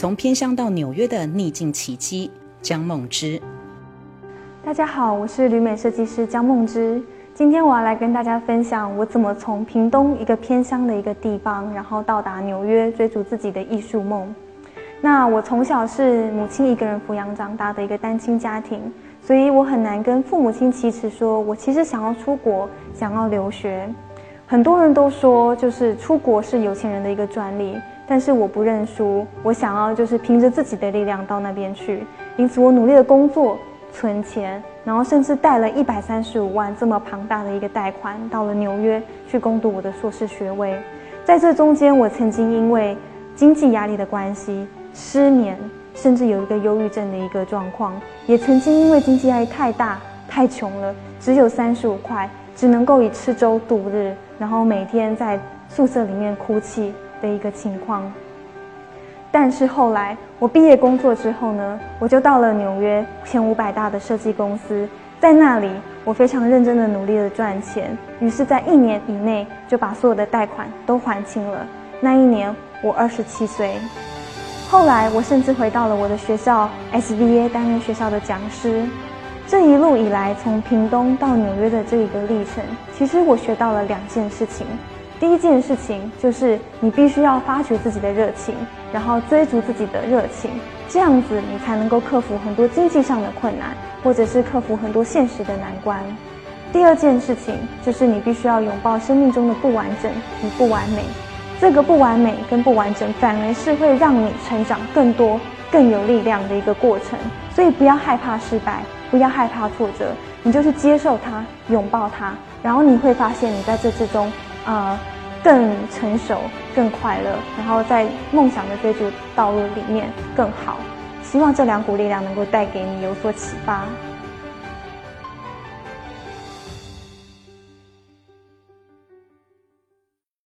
从偏乡到纽约的逆境奇迹，江梦之。大家好，我是旅美设计师江梦之。今天我要来跟大家分享我怎么从屏东一个偏乡的一个地方，然后到达纽约追逐自己的艺术梦。那我从小是母亲一个人抚养长大的一个单亲家庭，所以我很难跟父母亲启齿说，我其实想要出国，想要留学。很多人都说，就是出国是有钱人的一个专利，但是我不认输，我想要就是凭着自己的力量到那边去。因此，我努力的工作。存钱，然后甚至贷了一百三十五万这么庞大的一个贷款，到了纽约去攻读我的硕士学位。在这中间，我曾经因为经济压力的关系失眠，甚至有一个忧郁症的一个状况。也曾经因为经济压力太大、太穷了，只有三十五块，只能够以吃粥度日，然后每天在宿舍里面哭泣的一个情况。但是后来我毕业工作之后呢，我就到了纽约前五百大的设计公司，在那里我非常认真的努力的赚钱，于是，在一年以内就把所有的贷款都还清了。那一年我二十七岁，后来我甚至回到了我的学校 SVA 担任学校的讲师。这一路以来，从屏东到纽约的这一个历程，其实我学到了两件事情。第一件事情就是你必须要发掘自己的热情，然后追逐自己的热情，这样子你才能够克服很多经济上的困难，或者是克服很多现实的难关。第二件事情就是你必须要拥抱生命中的不完整与不完美，这个不完美跟不完整反而是会让你成长更多、更有力量的一个过程。所以不要害怕失败，不要害怕挫折，你就去接受它，拥抱它，然后你会发现你在这之中。啊，更成熟、更快乐，然后在梦想的追逐道路里面更好。希望这两股力量能够带给你有所启发。